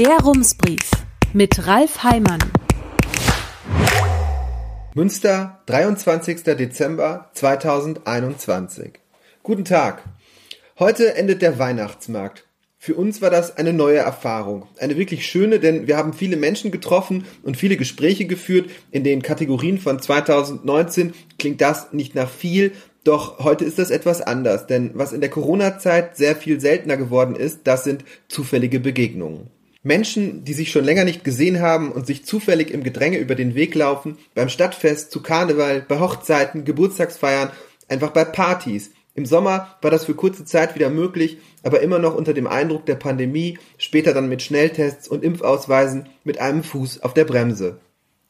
Der Rumsbrief mit Ralf Heimann. Münster, 23. Dezember 2021. Guten Tag. Heute endet der Weihnachtsmarkt. Für uns war das eine neue Erfahrung. Eine wirklich schöne, denn wir haben viele Menschen getroffen und viele Gespräche geführt. In den Kategorien von 2019 klingt das nicht nach viel, doch heute ist das etwas anders, denn was in der Corona-Zeit sehr viel seltener geworden ist, das sind zufällige Begegnungen. Menschen, die sich schon länger nicht gesehen haben und sich zufällig im Gedränge über den Weg laufen, beim Stadtfest, zu Karneval, bei Hochzeiten, Geburtstagsfeiern, einfach bei Partys. Im Sommer war das für kurze Zeit wieder möglich, aber immer noch unter dem Eindruck der Pandemie, später dann mit Schnelltests und Impfausweisen mit einem Fuß auf der Bremse.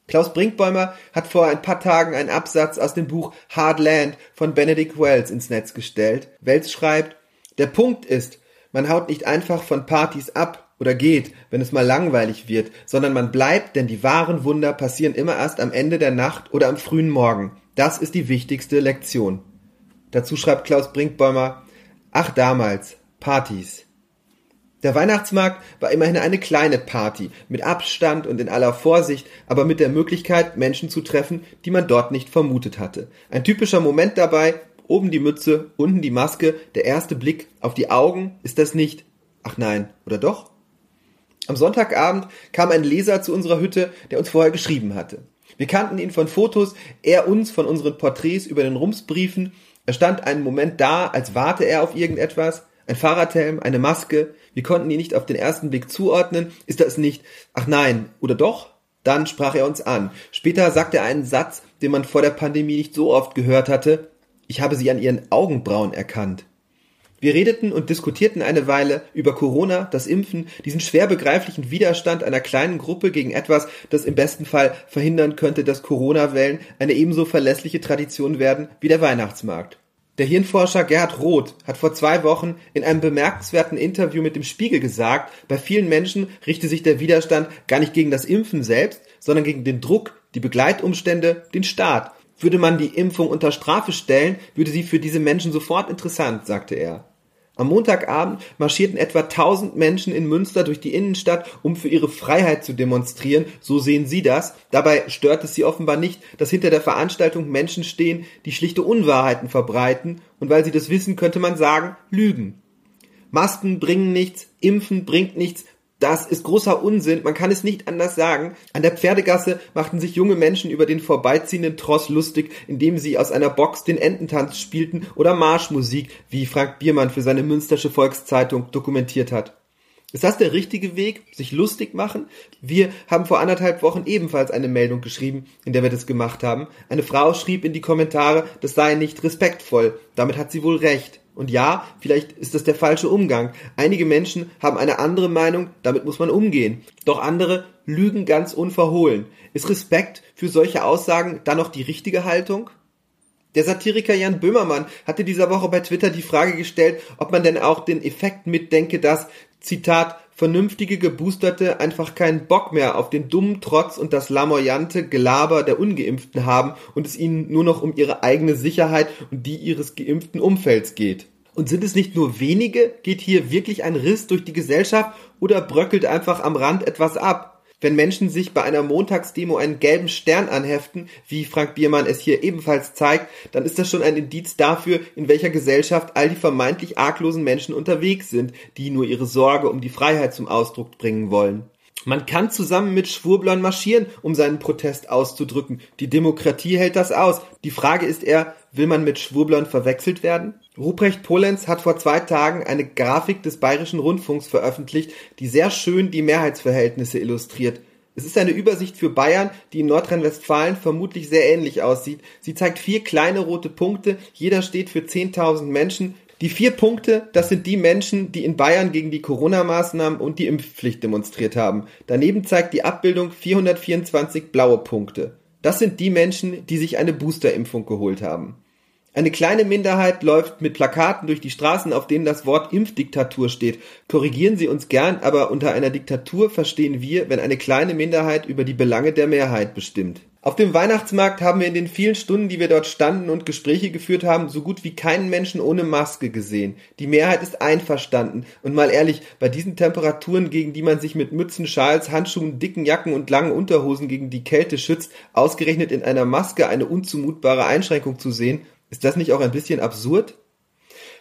Klaus Brinkbäumer hat vor ein paar Tagen einen Absatz aus dem Buch Hard Land von Benedict Wells ins Netz gestellt. Wells schreibt, der Punkt ist, man haut nicht einfach von Partys ab oder geht, wenn es mal langweilig wird, sondern man bleibt, denn die wahren Wunder passieren immer erst am Ende der Nacht oder am frühen Morgen. Das ist die wichtigste Lektion. Dazu schreibt Klaus Brinkbäumer, ach damals, Partys. Der Weihnachtsmarkt war immerhin eine kleine Party, mit Abstand und in aller Vorsicht, aber mit der Möglichkeit, Menschen zu treffen, die man dort nicht vermutet hatte. Ein typischer Moment dabei, oben die Mütze, unten die Maske, der erste Blick auf die Augen, ist das nicht? Ach nein, oder doch? Am Sonntagabend kam ein Leser zu unserer Hütte, der uns vorher geschrieben hatte. Wir kannten ihn von Fotos, er uns von unseren Porträts über den Rumsbriefen. Er stand einen Moment da, als warte er auf irgendetwas. Ein Fahrradhelm, eine Maske. Wir konnten ihn nicht auf den ersten Blick zuordnen. Ist das nicht, ach nein, oder doch? Dann sprach er uns an. Später sagte er einen Satz, den man vor der Pandemie nicht so oft gehört hatte. Ich habe sie an ihren Augenbrauen erkannt. Wir redeten und diskutierten eine Weile über Corona, das Impfen, diesen schwer begreiflichen Widerstand einer kleinen Gruppe gegen etwas, das im besten Fall verhindern könnte, dass Corona-Wellen eine ebenso verlässliche Tradition werden wie der Weihnachtsmarkt. Der Hirnforscher Gerhard Roth hat vor zwei Wochen in einem bemerkenswerten Interview mit dem Spiegel gesagt, bei vielen Menschen richte sich der Widerstand gar nicht gegen das Impfen selbst, sondern gegen den Druck, die Begleitumstände, den Staat. Würde man die Impfung unter Strafe stellen, würde sie für diese Menschen sofort interessant, sagte er. Am Montagabend marschierten etwa 1000 Menschen in Münster durch die Innenstadt, um für ihre Freiheit zu demonstrieren. So sehen sie das. Dabei stört es sie offenbar nicht, dass hinter der Veranstaltung Menschen stehen, die schlichte Unwahrheiten verbreiten. Und weil sie das wissen, könnte man sagen, lügen. Masken bringen nichts, Impfen bringt nichts, das ist großer Unsinn, man kann es nicht anders sagen. An der Pferdegasse machten sich junge Menschen über den vorbeiziehenden Tross lustig, indem sie aus einer Box den Ententanz spielten oder Marschmusik, wie Frank Biermann für seine Münstersche Volkszeitung dokumentiert hat. Ist das der richtige Weg, sich lustig machen? Wir haben vor anderthalb Wochen ebenfalls eine Meldung geschrieben, in der wir das gemacht haben. Eine Frau schrieb in die Kommentare, das sei nicht respektvoll. Damit hat sie wohl recht. Und ja, vielleicht ist das der falsche Umgang. Einige Menschen haben eine andere Meinung, damit muss man umgehen. Doch andere lügen ganz unverhohlen. Ist Respekt für solche Aussagen dann noch die richtige Haltung? Der Satiriker Jan Böhmermann hatte dieser Woche bei Twitter die Frage gestellt, ob man denn auch den Effekt mitdenke, dass, Zitat, vernünftige Geboosterte einfach keinen Bock mehr auf den dummen Trotz und das lamoyante Gelaber der Ungeimpften haben und es ihnen nur noch um ihre eigene Sicherheit und die ihres geimpften Umfelds geht. Und sind es nicht nur wenige? Geht hier wirklich ein Riss durch die Gesellschaft oder bröckelt einfach am Rand etwas ab? Wenn Menschen sich bei einer Montagsdemo einen gelben Stern anheften, wie Frank Biermann es hier ebenfalls zeigt, dann ist das schon ein Indiz dafür, in welcher Gesellschaft all die vermeintlich arglosen Menschen unterwegs sind, die nur ihre Sorge um die Freiheit zum Ausdruck bringen wollen. Man kann zusammen mit Schwurblern marschieren, um seinen Protest auszudrücken. Die Demokratie hält das aus. Die Frage ist eher, will man mit Schwurblern verwechselt werden? Ruprecht Polenz hat vor zwei Tagen eine Grafik des Bayerischen Rundfunks veröffentlicht, die sehr schön die Mehrheitsverhältnisse illustriert. Es ist eine Übersicht für Bayern, die in Nordrhein-Westfalen vermutlich sehr ähnlich aussieht. Sie zeigt vier kleine rote Punkte, jeder steht für 10.000 Menschen. Die vier Punkte, das sind die Menschen, die in Bayern gegen die Corona-Maßnahmen und die Impfpflicht demonstriert haben. Daneben zeigt die Abbildung 424 blaue Punkte. Das sind die Menschen, die sich eine Boosterimpfung geholt haben. Eine kleine Minderheit läuft mit Plakaten durch die Straßen, auf denen das Wort Impfdiktatur steht. Korrigieren Sie uns gern, aber unter einer Diktatur verstehen wir, wenn eine kleine Minderheit über die Belange der Mehrheit bestimmt. Auf dem Weihnachtsmarkt haben wir in den vielen Stunden, die wir dort standen und Gespräche geführt haben, so gut wie keinen Menschen ohne Maske gesehen. Die Mehrheit ist einverstanden. Und mal ehrlich, bei diesen Temperaturen, gegen die man sich mit Mützen, Schals, Handschuhen, dicken Jacken und langen Unterhosen gegen die Kälte schützt, ausgerechnet in einer Maske eine unzumutbare Einschränkung zu sehen, ist das nicht auch ein bisschen absurd?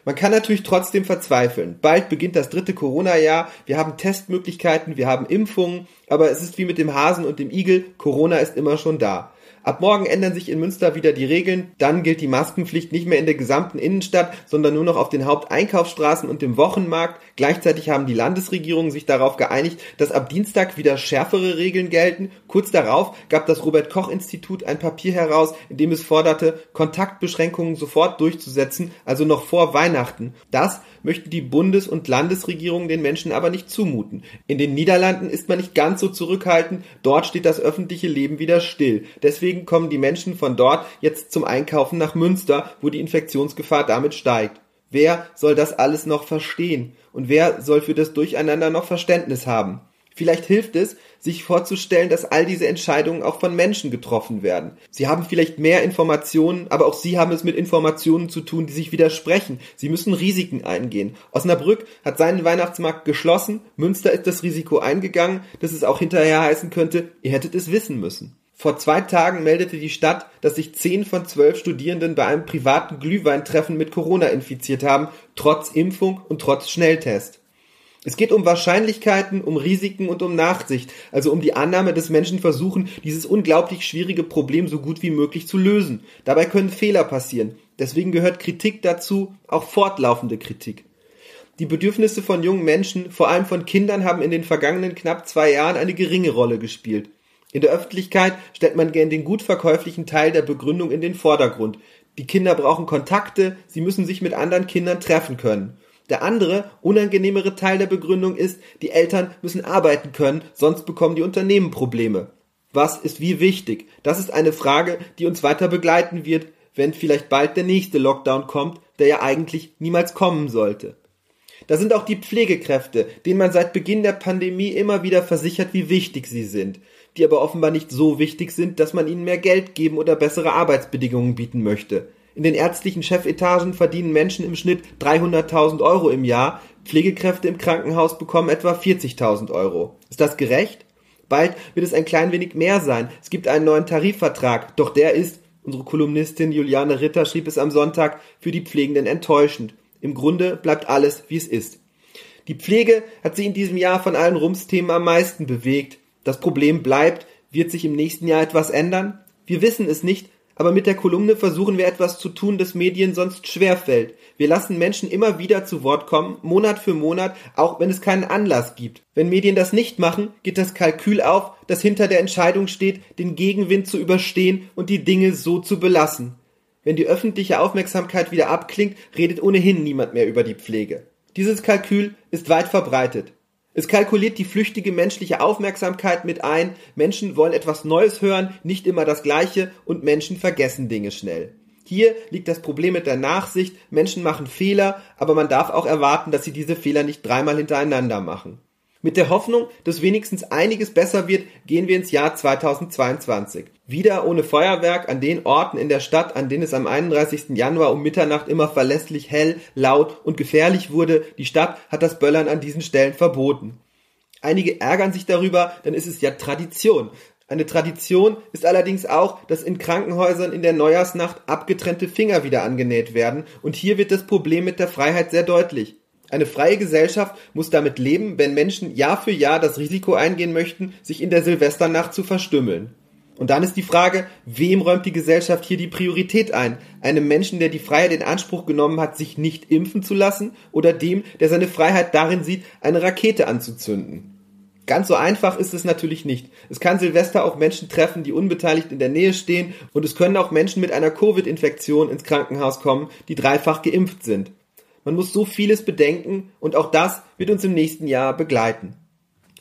Man kann natürlich trotzdem verzweifeln. Bald beginnt das dritte Corona-Jahr, wir haben Testmöglichkeiten, wir haben Impfungen, aber es ist wie mit dem Hasen und dem Igel, Corona ist immer schon da. Ab morgen ändern sich in Münster wieder die Regeln. Dann gilt die Maskenpflicht nicht mehr in der gesamten Innenstadt, sondern nur noch auf den Haupteinkaufsstraßen und dem Wochenmarkt. Gleichzeitig haben die Landesregierungen sich darauf geeinigt, dass ab Dienstag wieder schärfere Regeln gelten. Kurz darauf gab das Robert Koch Institut ein Papier heraus, in dem es forderte, Kontaktbeschränkungen sofort durchzusetzen, also noch vor Weihnachten. Das möchten die Bundes- und Landesregierungen den Menschen aber nicht zumuten. In den Niederlanden ist man nicht ganz so zurückhaltend, dort steht das öffentliche Leben wieder still. Deswegen kommen die Menschen von dort jetzt zum Einkaufen nach Münster, wo die Infektionsgefahr damit steigt. Wer soll das alles noch verstehen? Und wer soll für das Durcheinander noch Verständnis haben? Vielleicht hilft es, sich vorzustellen, dass all diese Entscheidungen auch von Menschen getroffen werden. Sie haben vielleicht mehr Informationen, aber auch sie haben es mit Informationen zu tun, die sich widersprechen. Sie müssen Risiken eingehen. Osnabrück hat seinen Weihnachtsmarkt geschlossen, Münster ist das Risiko eingegangen, dass es auch hinterher heißen könnte, ihr hättet es wissen müssen. Vor zwei Tagen meldete die Stadt, dass sich zehn von zwölf Studierenden bei einem privaten Glühweintreffen mit Corona infiziert haben, trotz Impfung und trotz Schnelltest. Es geht um Wahrscheinlichkeiten, um Risiken und um Nachsicht, also um die Annahme, dass Menschen versuchen, dieses unglaublich schwierige Problem so gut wie möglich zu lösen. Dabei können Fehler passieren. Deswegen gehört Kritik dazu, auch fortlaufende Kritik. Die Bedürfnisse von jungen Menschen, vor allem von Kindern, haben in den vergangenen knapp zwei Jahren eine geringe Rolle gespielt. In der Öffentlichkeit stellt man gern den gut verkäuflichen Teil der Begründung in den Vordergrund. Die Kinder brauchen Kontakte, sie müssen sich mit anderen Kindern treffen können. Der andere, unangenehmere Teil der Begründung ist, die Eltern müssen arbeiten können, sonst bekommen die Unternehmen Probleme. Was ist wie wichtig? Das ist eine Frage, die uns weiter begleiten wird, wenn vielleicht bald der nächste Lockdown kommt, der ja eigentlich niemals kommen sollte. Da sind auch die Pflegekräfte, denen man seit Beginn der Pandemie immer wieder versichert, wie wichtig sie sind, die aber offenbar nicht so wichtig sind, dass man ihnen mehr Geld geben oder bessere Arbeitsbedingungen bieten möchte. In den ärztlichen Chefetagen verdienen Menschen im Schnitt 300.000 Euro im Jahr, Pflegekräfte im Krankenhaus bekommen etwa 40.000 Euro. Ist das gerecht? Bald wird es ein klein wenig mehr sein. Es gibt einen neuen Tarifvertrag, doch der ist, unsere Kolumnistin Juliane Ritter schrieb es am Sonntag, für die Pflegenden enttäuschend. Im Grunde bleibt alles, wie es ist. Die Pflege hat sie in diesem Jahr von allen Rumsthemen am meisten bewegt. Das Problem bleibt, wird sich im nächsten Jahr etwas ändern? Wir wissen es nicht, aber mit der Kolumne versuchen wir etwas zu tun, das Medien sonst schwerfällt. Wir lassen Menschen immer wieder zu Wort kommen, Monat für Monat, auch wenn es keinen Anlass gibt. Wenn Medien das nicht machen, geht das Kalkül auf, das hinter der Entscheidung steht, den Gegenwind zu überstehen und die Dinge so zu belassen. Wenn die öffentliche Aufmerksamkeit wieder abklingt, redet ohnehin niemand mehr über die Pflege. Dieses Kalkül ist weit verbreitet. Es kalkuliert die flüchtige menschliche Aufmerksamkeit mit ein, Menschen wollen etwas Neues hören, nicht immer das Gleiche und Menschen vergessen Dinge schnell. Hier liegt das Problem mit der Nachsicht, Menschen machen Fehler, aber man darf auch erwarten, dass sie diese Fehler nicht dreimal hintereinander machen. Mit der Hoffnung, dass wenigstens einiges besser wird, gehen wir ins Jahr 2022. Wieder ohne Feuerwerk an den Orten in der Stadt, an denen es am 31. Januar um Mitternacht immer verlässlich hell, laut und gefährlich wurde. Die Stadt hat das Böllern an diesen Stellen verboten. Einige ärgern sich darüber, dann ist es ja Tradition. Eine Tradition ist allerdings auch, dass in Krankenhäusern in der Neujahrsnacht abgetrennte Finger wieder angenäht werden, und hier wird das Problem mit der Freiheit sehr deutlich. Eine freie Gesellschaft muss damit leben, wenn Menschen Jahr für Jahr das Risiko eingehen möchten, sich in der Silvesternacht zu verstümmeln. Und dann ist die Frage, wem räumt die Gesellschaft hier die Priorität ein? Einem Menschen, der die Freiheit in Anspruch genommen hat, sich nicht impfen zu lassen, oder dem, der seine Freiheit darin sieht, eine Rakete anzuzünden? Ganz so einfach ist es natürlich nicht. Es kann Silvester auch Menschen treffen, die unbeteiligt in der Nähe stehen, und es können auch Menschen mit einer Covid-Infektion ins Krankenhaus kommen, die dreifach geimpft sind. Man muss so vieles bedenken und auch das wird uns im nächsten Jahr begleiten.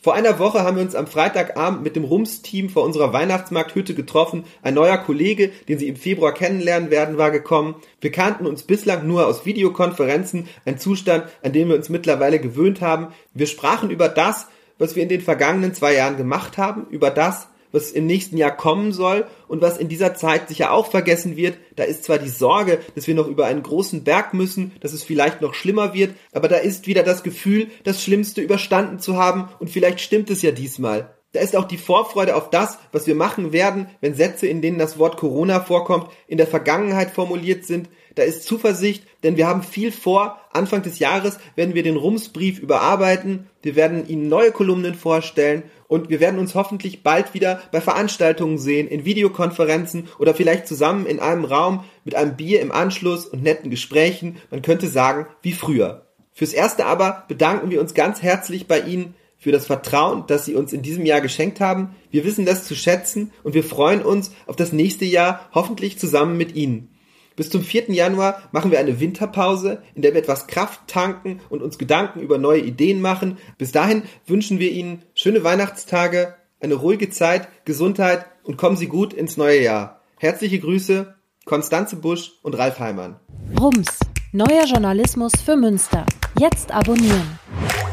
Vor einer Woche haben wir uns am Freitagabend mit dem Rums-Team vor unserer Weihnachtsmarkthütte getroffen. Ein neuer Kollege, den Sie im Februar kennenlernen werden, war gekommen. Wir kannten uns bislang nur aus Videokonferenzen, ein Zustand, an den wir uns mittlerweile gewöhnt haben. Wir sprachen über das, was wir in den vergangenen zwei Jahren gemacht haben, über das, was im nächsten Jahr kommen soll und was in dieser Zeit sicher auch vergessen wird. Da ist zwar die Sorge, dass wir noch über einen großen Berg müssen, dass es vielleicht noch schlimmer wird, aber da ist wieder das Gefühl, das Schlimmste überstanden zu haben und vielleicht stimmt es ja diesmal. Da ist auch die Vorfreude auf das, was wir machen werden, wenn Sätze, in denen das Wort Corona vorkommt, in der Vergangenheit formuliert sind. Da ist Zuversicht, denn wir haben viel vor. Anfang des Jahres werden wir den Rumsbrief überarbeiten. Wir werden Ihnen neue Kolumnen vorstellen und wir werden uns hoffentlich bald wieder bei Veranstaltungen sehen, in Videokonferenzen oder vielleicht zusammen in einem Raum mit einem Bier im Anschluss und netten Gesprächen. Man könnte sagen, wie früher. Fürs Erste aber bedanken wir uns ganz herzlich bei Ihnen für das Vertrauen, das Sie uns in diesem Jahr geschenkt haben. Wir wissen das zu schätzen und wir freuen uns auf das nächste Jahr, hoffentlich zusammen mit Ihnen. Bis zum 4. Januar machen wir eine Winterpause, in der wir etwas Kraft tanken und uns Gedanken über neue Ideen machen. Bis dahin wünschen wir Ihnen schöne Weihnachtstage, eine ruhige Zeit, Gesundheit und kommen Sie gut ins neue Jahr. Herzliche Grüße, Konstanze Busch und Ralf Heimann. Rums, neuer Journalismus für Münster. Jetzt abonnieren.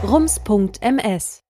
rums.ms